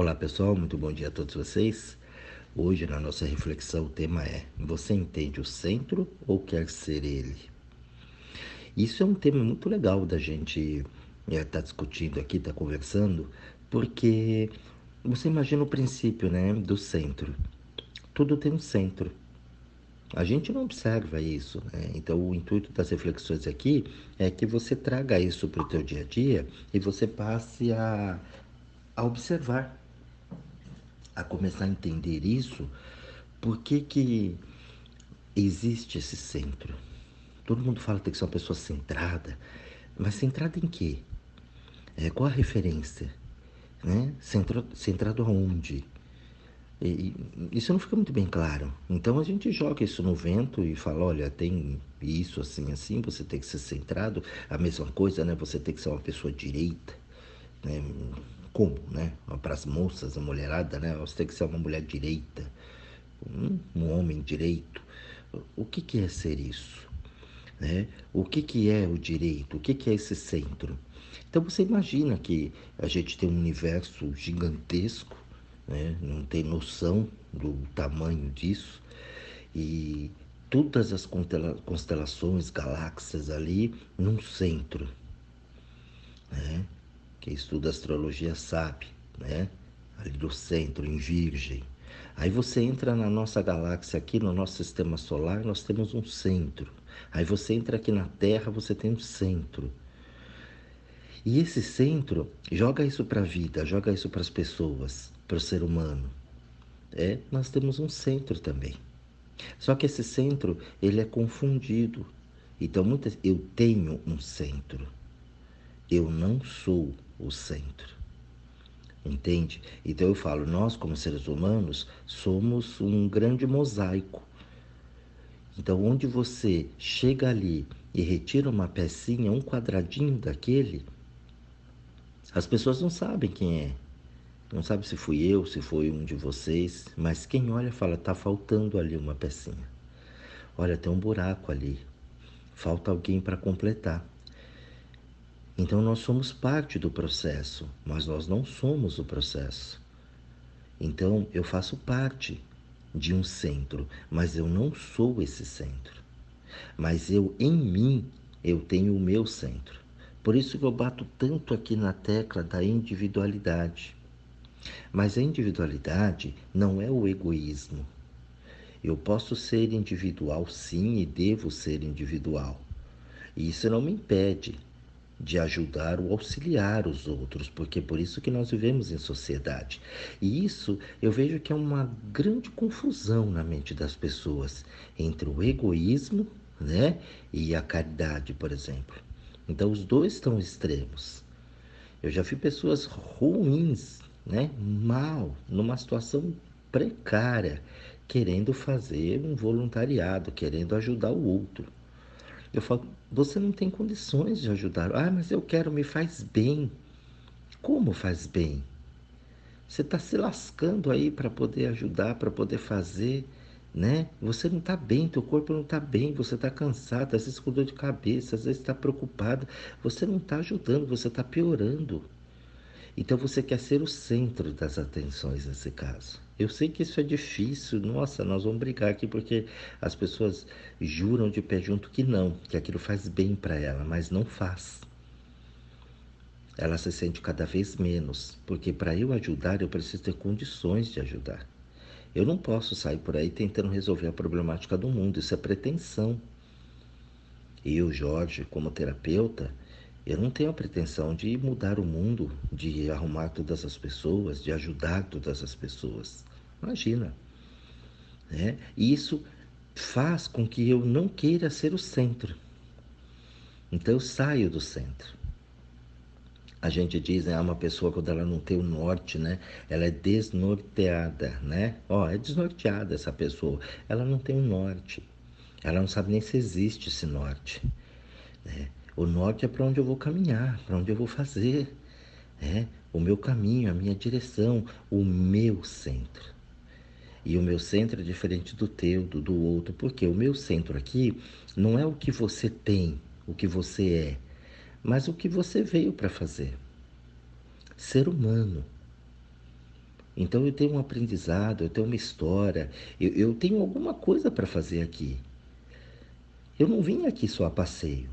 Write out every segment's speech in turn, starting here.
Olá pessoal, muito bom dia a todos vocês. Hoje na nossa reflexão o tema é: Você entende o centro ou quer ser ele? Isso é um tema muito legal da gente estar é, tá discutindo aqui, estar tá conversando, porque você imagina o princípio né, do centro. Tudo tem um centro. A gente não observa isso, né? Então o intuito das reflexões aqui é que você traga isso para o teu dia a dia e você passe a, a observar a começar a entender isso, por que, que existe esse centro? Todo mundo fala que tem que ser uma pessoa centrada, mas centrada em quê? É, qual a referência? Né? Centro, centrado aonde? E, isso não fica muito bem claro. Então a gente joga isso no vento e fala, olha, tem isso assim, assim, você tem que ser centrado. A mesma coisa, né? Você tem que ser uma pessoa direita. Né? Como, né? Para as moças, a mulherada, né? Você tem que ser uma mulher direita, um, homem direito. O que, que é ser isso? Né? O que, que é o direito? O que, que é esse centro? Então você imagina que a gente tem um universo gigantesco, né? não tem noção do tamanho disso, e todas as constelações, galáxias ali num centro. Né? Quem estuda astrologia sabe, né? Ali do centro, em Virgem. Aí você entra na nossa galáxia aqui, no nosso sistema solar, nós temos um centro. Aí você entra aqui na Terra, você tem um centro. E esse centro, joga isso para a vida, joga isso para as pessoas, para o ser humano. É, nós temos um centro também. Só que esse centro, ele é confundido. Então, muitas, eu tenho um centro. Eu não sou o centro. Entende? Então eu falo, nós como seres humanos somos um grande mosaico. Então onde você chega ali e retira uma pecinha, um quadradinho daquele, as pessoas não sabem quem é. Não sabe se fui eu, se foi um de vocês, mas quem olha fala, tá faltando ali uma pecinha. Olha, tem um buraco ali. Falta alguém para completar. Então nós somos parte do processo, mas nós não somos o processo. Então eu faço parte de um centro, mas eu não sou esse centro. Mas eu em mim eu tenho o meu centro. Por isso que eu bato tanto aqui na tecla da individualidade. Mas a individualidade não é o egoísmo. Eu posso ser individual sim e devo ser individual. E isso não me impede de ajudar ou auxiliar os outros, porque é por isso que nós vivemos em sociedade. E isso eu vejo que é uma grande confusão na mente das pessoas entre o egoísmo, né, e a caridade, por exemplo. Então os dois estão extremos. Eu já vi pessoas ruins, né, mal, numa situação precária, querendo fazer um voluntariado, querendo ajudar o outro. Eu falo, você não tem condições de ajudar. Ah, mas eu quero, me faz bem. Como faz bem? Você está se lascando aí para poder ajudar, para poder fazer, né? Você não está bem, teu corpo não está bem, você está cansado, às vezes com dor de cabeça, às vezes está preocupado. Você não está ajudando, você está piorando. Então você quer ser o centro das atenções nesse caso. Eu sei que isso é difícil, nossa, nós vamos brigar aqui porque as pessoas juram de pé junto que não, que aquilo faz bem para ela, mas não faz. Ela se sente cada vez menos, porque para eu ajudar eu preciso ter condições de ajudar. Eu não posso sair por aí tentando resolver a problemática do mundo, isso é pretensão. Eu, Jorge, como terapeuta, eu não tenho a pretensão de mudar o mundo, de arrumar todas as pessoas, de ajudar todas as pessoas. Imagina. Né? E isso faz com que eu não queira ser o centro. Então eu saio do centro. A gente diz, né, uma pessoa quando ela não tem o norte, né, ela é desnorteada, né? Ó, é desnorteada essa pessoa. Ela não tem o norte. Ela não sabe nem se existe esse norte. Né? O norte é para onde eu vou caminhar, para onde eu vou fazer. É, o meu caminho, a minha direção, o meu centro. E o meu centro é diferente do teu, do, do outro, porque o meu centro aqui não é o que você tem, o que você é, mas o que você veio para fazer. Ser humano. Então eu tenho um aprendizado, eu tenho uma história, eu, eu tenho alguma coisa para fazer aqui. Eu não vim aqui só a passeio.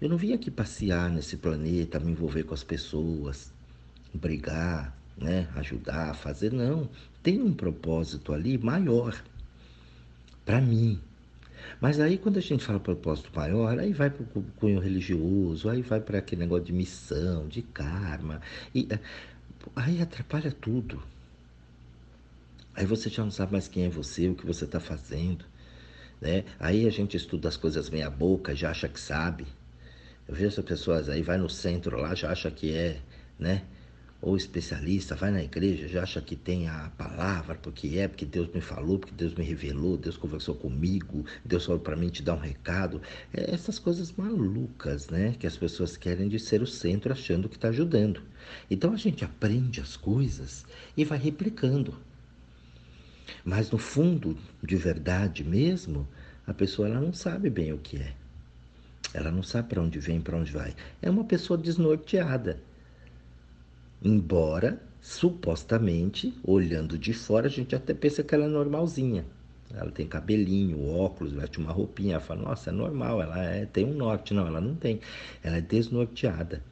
Eu não vim aqui passear nesse planeta, me envolver com as pessoas, brigar, né, ajudar, fazer não. Tem um propósito ali maior para mim. Mas aí quando a gente fala propósito maior, aí vai para o cunho religioso, aí vai para aquele negócio de missão, de karma, e eh, aí atrapalha tudo. Aí você já não sabe mais quem é você, o que você está fazendo. Né? Aí a gente estuda as coisas meia boca, já acha que sabe. Eu vejo as pessoas aí, vai no centro lá, já acha que é, né? Ou especialista, vai na igreja, já acha que tem a palavra, porque é, porque Deus me falou, porque Deus me revelou, Deus conversou comigo, Deus falou para mim te dar um recado. É essas coisas malucas, né? Que as pessoas querem de ser o centro achando que está ajudando. Então a gente aprende as coisas e vai replicando. Mas no fundo, de verdade mesmo, a pessoa ela não sabe bem o que é. Ela não sabe para onde vem, para onde vai. É uma pessoa desnorteada. Embora, supostamente, olhando de fora, a gente até pensa que ela é normalzinha. Ela tem cabelinho, óculos, veste uma roupinha. Fala, nossa, é normal, ela é, tem um norte. Não, ela não tem. Ela é desnorteada.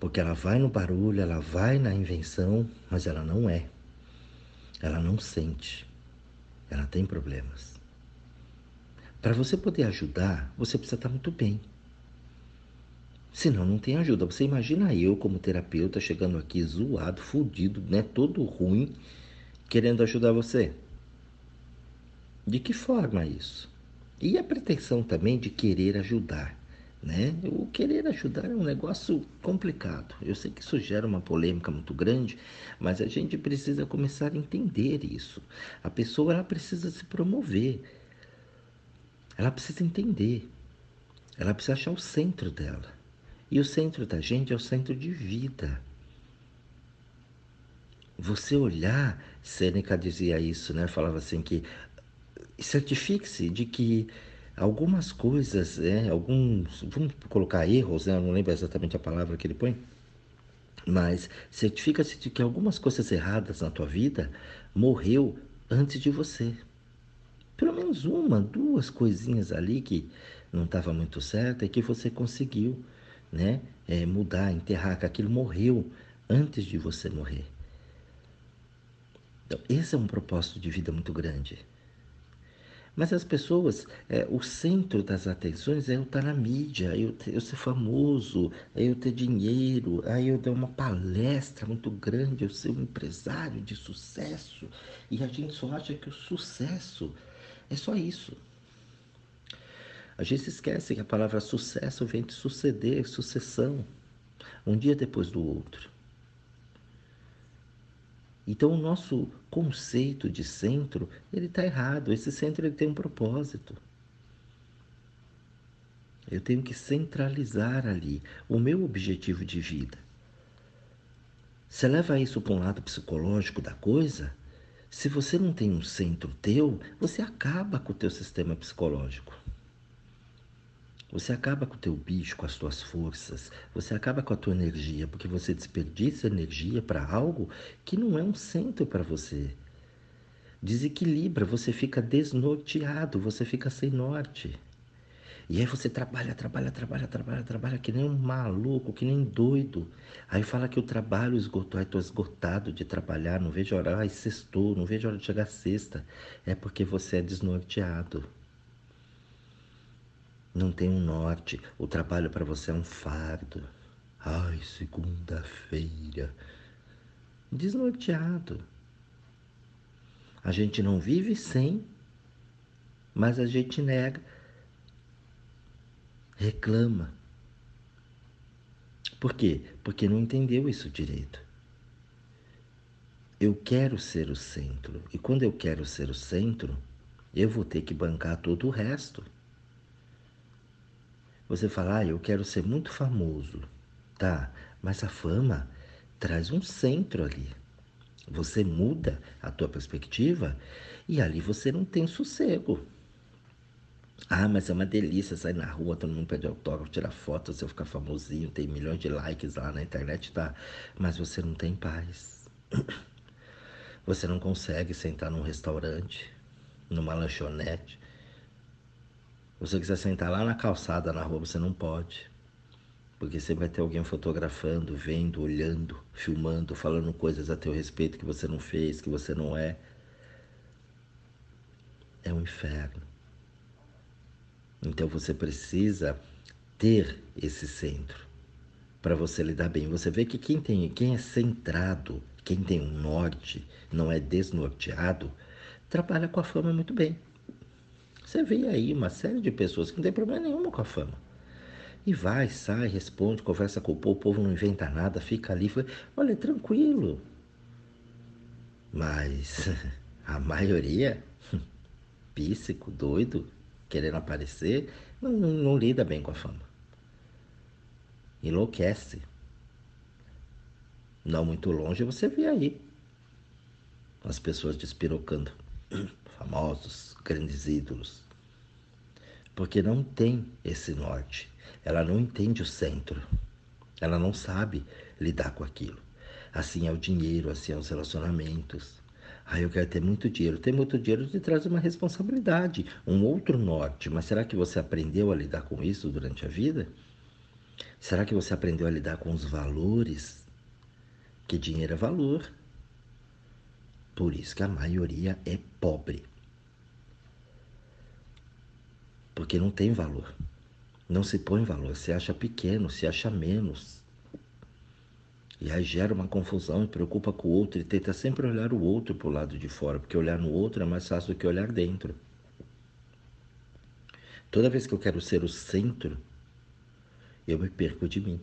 Porque ela vai no barulho, ela vai na invenção, mas ela não é. Ela não sente. Ela tem problemas. Para você poder ajudar, você precisa estar muito bem. Senão não tem ajuda. Você imagina eu como terapeuta chegando aqui zoado, fudido, né, todo ruim, querendo ajudar você. De que forma isso? E a pretensão também de querer ajudar, né? O querer ajudar é um negócio complicado. Eu sei que isso gera uma polêmica muito grande, mas a gente precisa começar a entender isso. A pessoa ela precisa se promover. Ela precisa entender. Ela precisa achar o centro dela. E o centro da gente é o centro de vida. Você olhar, Sêneca dizia isso, né? Falava assim que certifique-se de que algumas coisas, né? alguns, vamos colocar erros, né? Eu não lembro exatamente a palavra que ele põe, mas certifica-se de que algumas coisas erradas na tua vida morreu antes de você pelo menos uma, duas coisinhas ali que não estava muito certa e que você conseguiu né, é, mudar, enterrar, que aquilo morreu antes de você morrer. Então, esse é um propósito de vida muito grande. Mas as pessoas, é, o centro das atenções é eu estar na mídia, eu, eu ser famoso, eu ter dinheiro, aí eu dar uma palestra muito grande, eu ser um empresário de sucesso. E a gente só acha que o sucesso é só isso. A gente esquece que a palavra sucesso vem de suceder, sucessão, um dia depois do outro. Então o nosso conceito de centro, ele está errado. Esse centro ele tem um propósito. Eu tenho que centralizar ali o meu objetivo de vida. Você leva isso para um lado psicológico da coisa, se você não tem um centro teu, você acaba com o teu sistema psicológico. Você acaba com o teu bicho, com as tuas forças, você acaba com a tua energia, porque você desperdiça energia para algo que não é um centro para você. Desequilibra, você fica desnorteado, você fica sem norte. E aí você trabalha, trabalha, trabalha, trabalha, trabalha que nem um maluco, que nem doido. Aí fala que o trabalho esgotou, aí tô esgotado de trabalhar, não vejo hora, ai sextou, não vejo hora de chegar sexta. É porque você é desnorteado. Não tem um norte, o trabalho para você é um fardo. Ai, segunda-feira. Desnorteado. A gente não vive sem, mas a gente nega reclama. Por quê? Porque não entendeu isso direito. Eu quero ser o centro. E quando eu quero ser o centro, eu vou ter que bancar todo o resto. Você fala, ah, eu quero ser muito famoso. Tá, mas a fama traz um centro ali. Você muda a tua perspectiva e ali você não tem sossego. Ah, mas é uma delícia sair na rua, todo mundo pede autógrafo, tirar foto, você ficar famosinho, tem milhões de likes lá na internet, tá? Mas você não tem paz. Você não consegue sentar num restaurante, numa lanchonete. Você quiser sentar lá na calçada, na rua, você não pode. Porque sempre vai ter alguém fotografando, vendo, olhando, filmando, falando coisas a teu respeito que você não fez, que você não é. É um inferno. Então você precisa ter esse centro para você lidar bem. Você vê que quem tem, quem é centrado, quem tem um norte, não é desnorteado, trabalha com a fama muito bem. Você vê aí uma série de pessoas que não tem problema nenhum com a fama. E vai, sai, responde, conversa com o povo, o povo não inventa nada, fica ali, fala, olha, é tranquilo. Mas a maioria, píssico, doido, querendo aparecer, não, não, não lida bem com a fama. Enlouquece. Não muito longe você vê aí as pessoas despirocando, famosos, grandes ídolos. Porque não tem esse norte. Ela não entende o centro. Ela não sabe lidar com aquilo. Assim é o dinheiro, assim é os relacionamentos. Ah, eu quero ter muito dinheiro. Ter muito dinheiro te traz uma responsabilidade, um outro norte. Mas será que você aprendeu a lidar com isso durante a vida? Será que você aprendeu a lidar com os valores? Que dinheiro é valor. Por isso que a maioria é pobre. Porque não tem valor. Não se põe valor, se acha pequeno, se acha menos. E aí gera uma confusão e preocupa com o outro e tenta sempre olhar o outro para o lado de fora, porque olhar no outro é mais fácil do que olhar dentro. Toda vez que eu quero ser o centro, eu me perco de mim.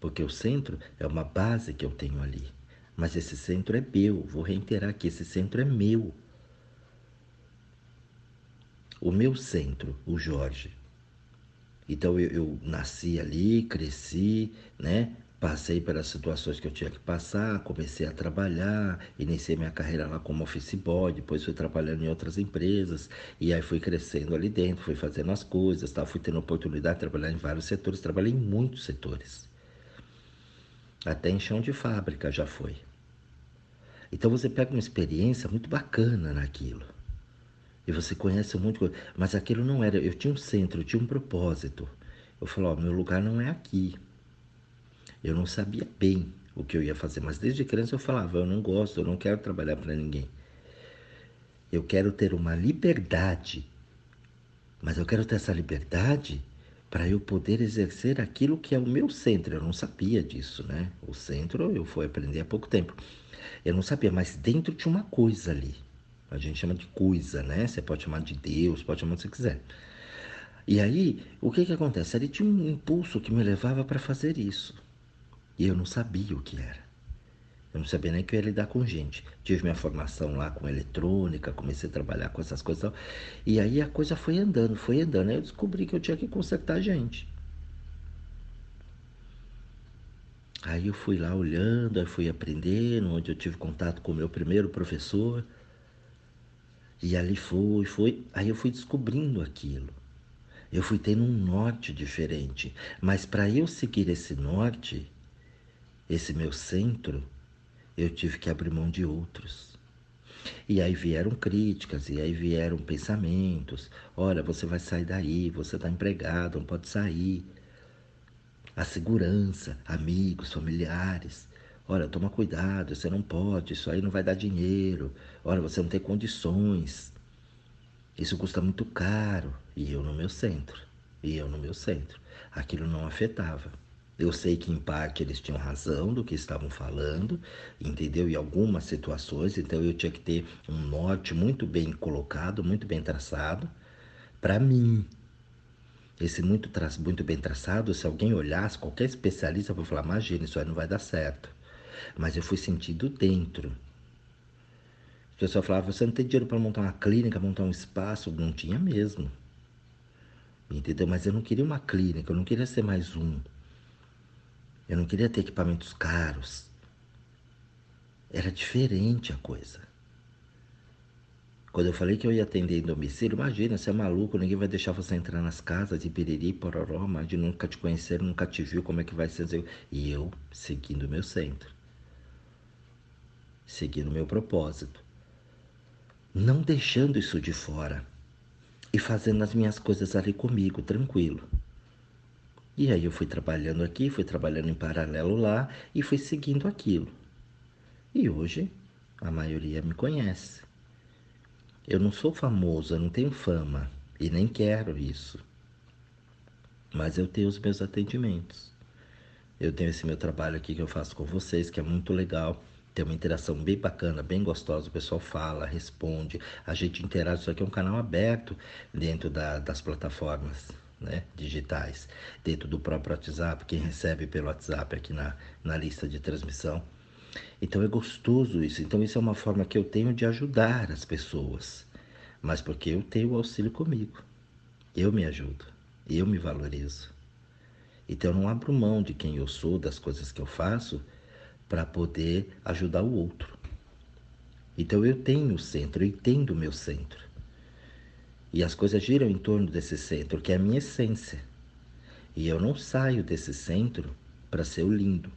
Porque o centro é uma base que eu tenho ali. Mas esse centro é meu. Vou reiterar que esse centro é meu. O meu centro, o Jorge. Então eu, eu nasci ali, cresci, né? Passei pelas situações que eu tinha que passar, comecei a trabalhar, iniciei minha carreira lá como office boy, depois fui trabalhando em outras empresas, e aí fui crescendo ali dentro, fui fazendo as coisas, tá? fui tendo oportunidade de trabalhar em vários setores, trabalhei em muitos setores. Até em chão de fábrica já foi. Então você pega uma experiência muito bacana naquilo. E você conhece muito coisa. Mas aquilo não era. Eu tinha um centro, eu tinha um propósito. Eu falei, ó, meu lugar não é aqui. Eu não sabia bem o que eu ia fazer, mas desde criança eu falava, eu não gosto, eu não quero trabalhar para ninguém. Eu quero ter uma liberdade. Mas eu quero ter essa liberdade para eu poder exercer aquilo que é o meu centro. Eu não sabia disso, né? O centro eu fui aprender há pouco tempo. Eu não sabia, mas dentro tinha uma coisa ali. A gente chama de coisa, né? Você pode chamar de Deus, pode chamar o que você quiser. E aí, o que que acontece? Ali tinha um impulso que me levava para fazer isso. E eu não sabia o que era. Eu não sabia nem que eu ia lidar com gente. Tive minha formação lá com eletrônica, comecei a trabalhar com essas coisas. E aí a coisa foi andando, foi andando. Aí eu descobri que eu tinha que consertar gente. Aí eu fui lá olhando, aí fui aprendendo, onde eu tive contato com o meu primeiro professor. E ali foi, foi. Aí eu fui descobrindo aquilo. Eu fui tendo um norte diferente. Mas para eu seguir esse norte, esse meu centro, eu tive que abrir mão de outros. E aí vieram críticas, e aí vieram pensamentos. Olha, você vai sair daí, você está empregado, não pode sair. A segurança, amigos, familiares. Olha, toma cuidado, você não pode, isso aí não vai dar dinheiro. Olha, você não tem condições. Isso custa muito caro. E eu no meu centro. E eu no meu centro. Aquilo não afetava. Eu sei que em parte eles tinham razão do que estavam falando, entendeu? Em algumas situações, então eu tinha que ter um norte muito bem colocado, muito bem traçado, para mim. Esse muito, tra muito bem traçado, se alguém olhasse, qualquer especialista vai falar, imagina, isso aí não vai dar certo. Mas eu fui sentido dentro. O pessoal falava, você não tem dinheiro para montar uma clínica, montar um espaço? Não tinha mesmo. Entendeu? Mas eu não queria uma clínica, eu não queria ser mais um. Eu não queria ter equipamentos caros. Era diferente a coisa. Quando eu falei que eu ia atender em domicílio, imagina, você é maluco, ninguém vai deixar você entrar nas casas de piriri, pororó, mas de nunca te conhecer, nunca te viu, como é que vai ser? E eu seguindo o meu centro. seguindo o meu propósito, não deixando isso de fora e fazendo as minhas coisas ali comigo, tranquilo. E aí eu fui trabalhando aqui, fui trabalhando em paralelo lá e fui seguindo aquilo. E hoje a maioria me conhece. Eu não sou famoso, eu não tenho fama e nem quero isso. Mas eu tenho os meus atendimentos. Eu tenho esse meu trabalho aqui que eu faço com vocês, que é muito legal. Tem uma interação bem bacana, bem gostosa. O pessoal fala, responde, a gente interage. Isso aqui é um canal aberto dentro da, das plataformas né, digitais, dentro do próprio WhatsApp. Quem recebe pelo WhatsApp aqui na, na lista de transmissão. Então é gostoso isso. Então, isso é uma forma que eu tenho de ajudar as pessoas, mas porque eu tenho o auxílio comigo. Eu me ajudo, eu me valorizo. Então, eu não abro mão de quem eu sou, das coisas que eu faço, para poder ajudar o outro. Então, eu tenho o centro, eu entendo o meu centro. E as coisas giram em torno desse centro, que é a minha essência. E eu não saio desse centro para ser o lindo.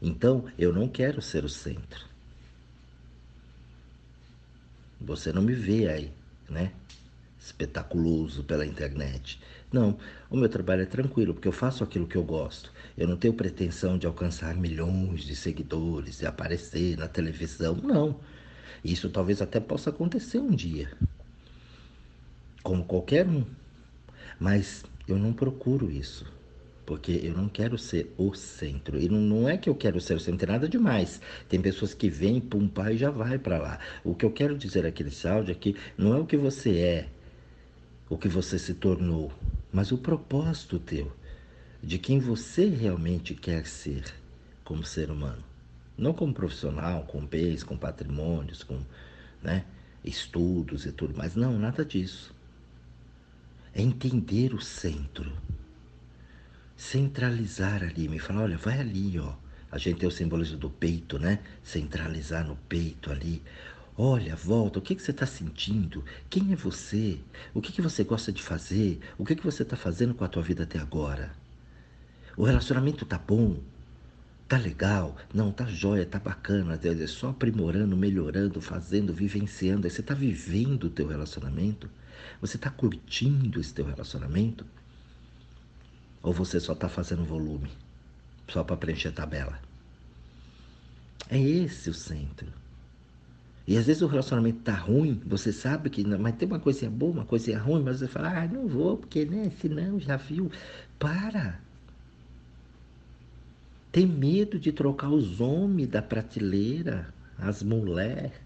Então, eu não quero ser o centro. Você não me vê aí, né? Espetaculoso pela internet. Não, o meu trabalho é tranquilo, porque eu faço aquilo que eu gosto. Eu não tenho pretensão de alcançar milhões de seguidores e aparecer na televisão. Não. Isso talvez até possa acontecer um dia. Como qualquer um. Mas eu não procuro isso. Porque eu não quero ser o centro. E não, não é que eu quero ser o centro, tem nada demais. Tem pessoas que vêm, pum, pá, e já vai para lá. O que eu quero dizer aqui nesse áudio é que não é o que você é, o que você se tornou, mas o propósito teu, de quem você realmente quer ser como ser humano. Não como profissional, com bens, com patrimônios, com né, estudos e tudo mais. Não, nada disso. É entender o centro centralizar ali, me falar, olha, vai ali, ó. A gente tem o simbolismo do peito, né? Centralizar no peito ali. Olha, volta, o que, que você está sentindo? Quem é você? O que, que você gosta de fazer? O que, que você está fazendo com a tua vida até agora? O relacionamento tá bom? Tá legal? Não, tá jóia, tá bacana. É só aprimorando, melhorando, fazendo, vivenciando. Você tá vivendo o teu relacionamento? Você tá curtindo esse teu relacionamento? Ou você só está fazendo volume? Só para preencher tabela? É esse o centro. E às vezes o relacionamento tá ruim, você sabe que, mas tem uma coisinha boa, uma coisinha ruim, mas você fala, ah, não vou, porque, né, senão já viu. Para! Tem medo de trocar os homens da prateleira, as mulheres.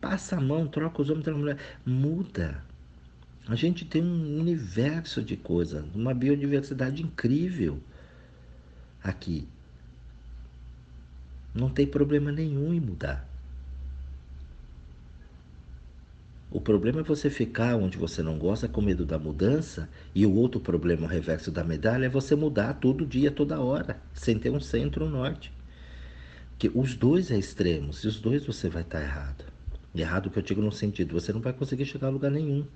Passa a mão, troca os homens da mulher. Muda. A gente tem um universo de coisas, uma biodiversidade incrível aqui. Não tem problema nenhum em mudar. O problema é você ficar onde você não gosta com medo da mudança, e o outro problema, o reverso da medalha, é você mudar todo dia, toda hora, sem ter um centro um norte. Que os dois é extremos, e os dois você vai estar errado. Errado que eu digo no sentido, você não vai conseguir chegar a lugar nenhum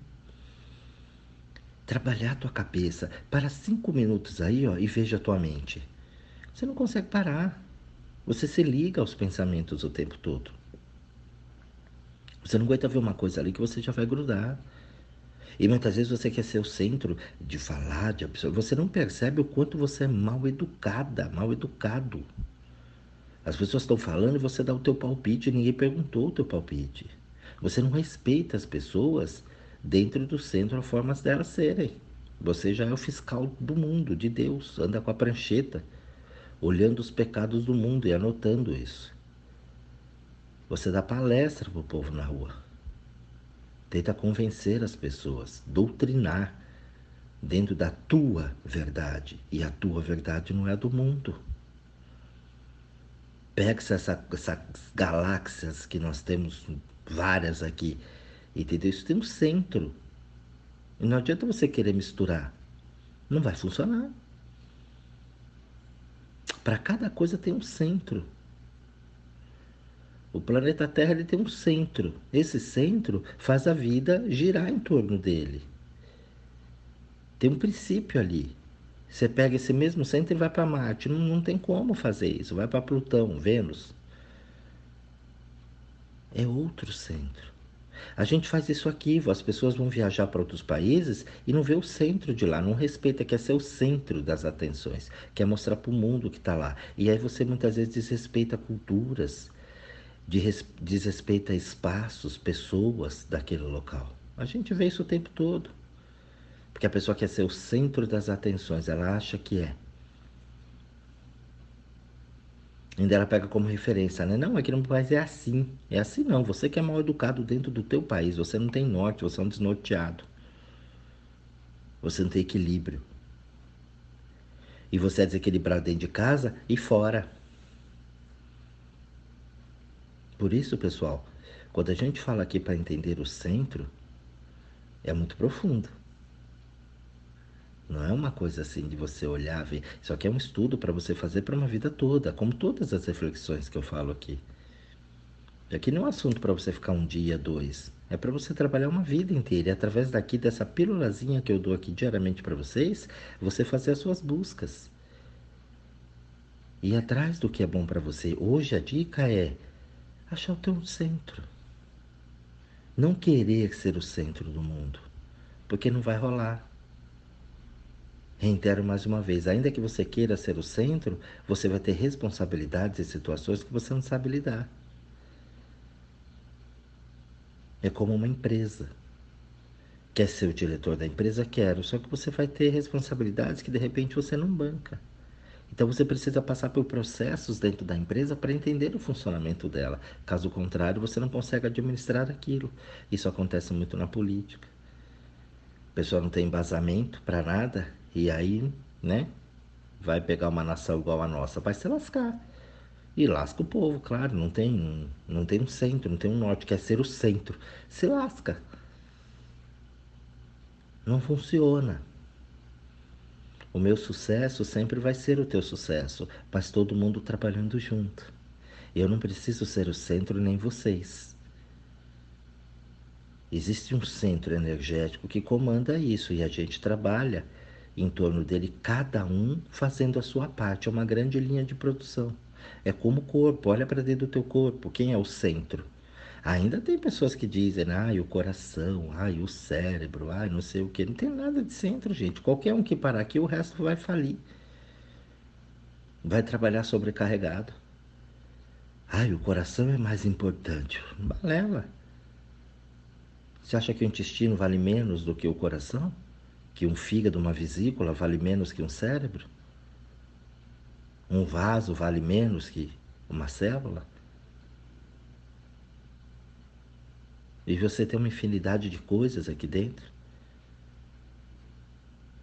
trabalhar a tua cabeça. Para cinco minutos aí, ó, e veja a tua mente. Você não consegue parar. Você se liga aos pensamentos o tempo todo. Você não aguenta ver uma coisa ali que você já vai grudar. E muitas vezes você quer ser o centro de falar, de absorver. Você não percebe o quanto você é mal educada, mal educado. As pessoas estão falando e você dá o teu palpite e ninguém perguntou o teu palpite. Você não respeita as pessoas dentro do centro a formas delas serem. Você já é o fiscal do mundo, de Deus, anda com a prancheta, olhando os pecados do mundo e anotando isso. Você dá palestra para o povo na rua. Tenta convencer as pessoas, doutrinar dentro da tua verdade. E a tua verdade não é a do mundo. Pega essa, essas galáxias que nós temos várias aqui Entendeu? Isso tem um centro. E não adianta você querer misturar. Não vai funcionar. Para cada coisa tem um centro. O planeta Terra ele tem um centro. Esse centro faz a vida girar em torno dele. Tem um princípio ali. Você pega esse mesmo centro e vai para Marte. Não, não tem como fazer isso. Vai para Plutão, Vênus. é outro centro. A gente faz isso aqui, as pessoas vão viajar para outros países e não vê o centro de lá, não respeita, quer ser o centro das atenções, quer mostrar para o mundo que está lá. E aí você muitas vezes desrespeita culturas, desrespeita espaços, pessoas daquele local. A gente vê isso o tempo todo. Porque a pessoa quer ser o centro das atenções, ela acha que é. Ainda ela pega como referência, né? Não, aqui no país é assim. É assim não. Você que é mal educado dentro do teu país, você não tem norte, você é um desnorteado. Você não tem equilíbrio. E você é desequilibrado dentro de casa e fora. Por isso, pessoal, quando a gente fala aqui para entender o centro, é muito profundo. Não é uma coisa assim de você olhar, ver. Isso aqui é um estudo para você fazer para uma vida toda, como todas as reflexões que eu falo aqui. Aqui não é um assunto para você ficar um dia, dois. É para você trabalhar uma vida inteira. E através daqui, dessa pílulazinha que eu dou aqui diariamente para vocês, você fazer as suas buscas. E atrás do que é bom para você. Hoje a dica é achar o teu centro. Não querer ser o centro do mundo. Porque não vai rolar. Reitero mais uma vez: ainda que você queira ser o centro, você vai ter responsabilidades e situações que você não sabe lidar. É como uma empresa. Quer ser o diretor da empresa? Quero. Só que você vai ter responsabilidades que de repente você não banca. Então você precisa passar por processos dentro da empresa para entender o funcionamento dela. Caso contrário, você não consegue administrar aquilo. Isso acontece muito na política. A pessoa não tem embasamento para nada e aí, né? Vai pegar uma nação igual a nossa, vai se lascar. E lasca o povo, claro, não tem, não tem um centro, não tem um norte, quer ser o centro. Se lasca. Não funciona. O meu sucesso sempre vai ser o teu sucesso, mas todo mundo trabalhando junto. Eu não preciso ser o centro nem vocês. Existe um centro energético que comanda isso e a gente trabalha em torno dele, cada um fazendo a sua parte. É uma grande linha de produção. É como o corpo, olha para dentro do teu corpo, quem é o centro? Ainda tem pessoas que dizem, ai, o coração, ai, o cérebro, ai, não sei o que. Não tem nada de centro, gente. Qualquer um que parar aqui, o resto vai falir. Vai trabalhar sobrecarregado. Ai, o coração é mais importante. Balela. Você acha que o intestino vale menos do que o coração? Que um fígado, uma vesícula, vale menos que um cérebro? Um vaso vale menos que uma célula? E você tem uma infinidade de coisas aqui dentro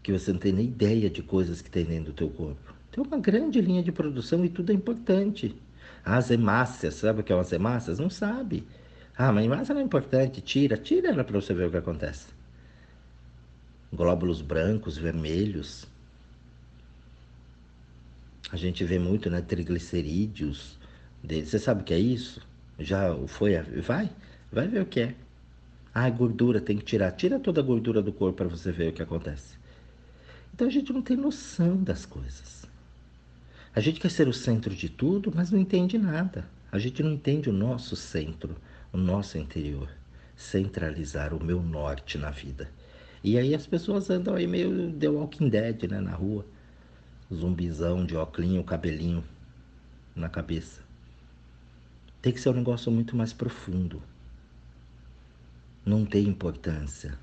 que você não tem nem ideia de coisas que tem dentro do teu corpo. Tem uma grande linha de produção e tudo é importante. As hemácias, sabe o que é as hemácias? Não sabe. Ah, mas hemácia não é importante, tira, tira ela para você ver o que acontece glóbulos brancos, vermelhos. A gente vê muito, né, triglicerídeos. Você sabe o que é isso? Já foi? Vai, vai ver o que é. Ah, gordura, tem que tirar. Tira toda a gordura do corpo para você ver o que acontece. Então a gente não tem noção das coisas. A gente quer ser o centro de tudo, mas não entende nada. A gente não entende o nosso centro, o nosso interior. Centralizar o meu norte na vida. E aí as pessoas andam aí meio The Walking Dead, né, na rua. Zumbizão de óculos, cabelinho na cabeça. Tem que ser um negócio muito mais profundo. Não tem importância.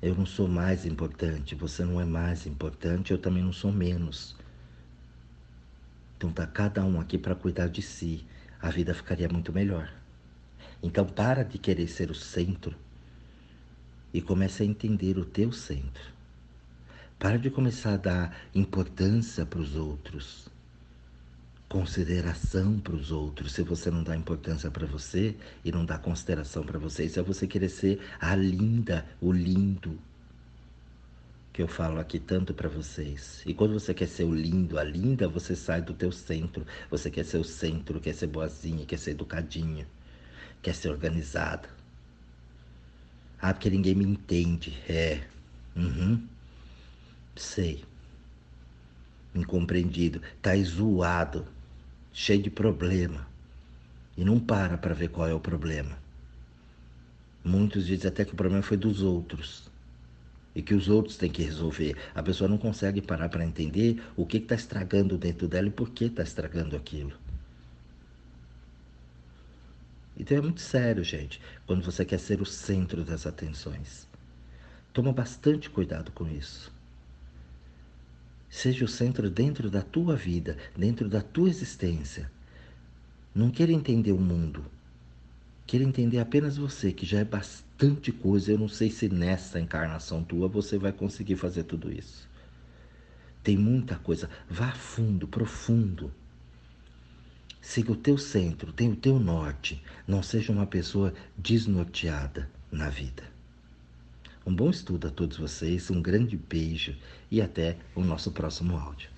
Eu não sou mais importante, você não é mais importante, eu também não sou menos. Então tá cada um aqui para cuidar de si. A vida ficaria muito melhor. Então para de querer ser o centro e comece a entender o teu centro. Para de começar a dar importância para os outros, consideração para os outros. Se você não dá importância para você e não dá consideração para você, isso é você querer ser a linda, o lindo que eu falo aqui tanto para vocês. E quando você quer ser o lindo, a linda, você sai do teu centro. Você quer ser o centro, quer ser boazinha, quer ser educadinha, quer ser organizada. Ah, porque ninguém me entende. É. Uhum. Sei. Incompreendido. Tá zoado. Cheio de problema. e não para para ver qual é o problema. Muitos dizem até que o problema foi dos outros e que os outros têm que resolver. A pessoa não consegue parar para entender o que está estragando dentro dela e por que está estragando aquilo. Então é muito sério, gente, quando você quer ser o centro das atenções. Toma bastante cuidado com isso. Seja o centro dentro da tua vida, dentro da tua existência. Não queira entender o mundo. Queira entender apenas você, que já é bastante coisa. Eu não sei se nessa encarnação tua você vai conseguir fazer tudo isso. Tem muita coisa. Vá fundo, profundo. Siga o teu centro, tenha o teu norte. Não seja uma pessoa desnorteada na vida. Um bom estudo a todos vocês, um grande beijo e até o nosso próximo áudio.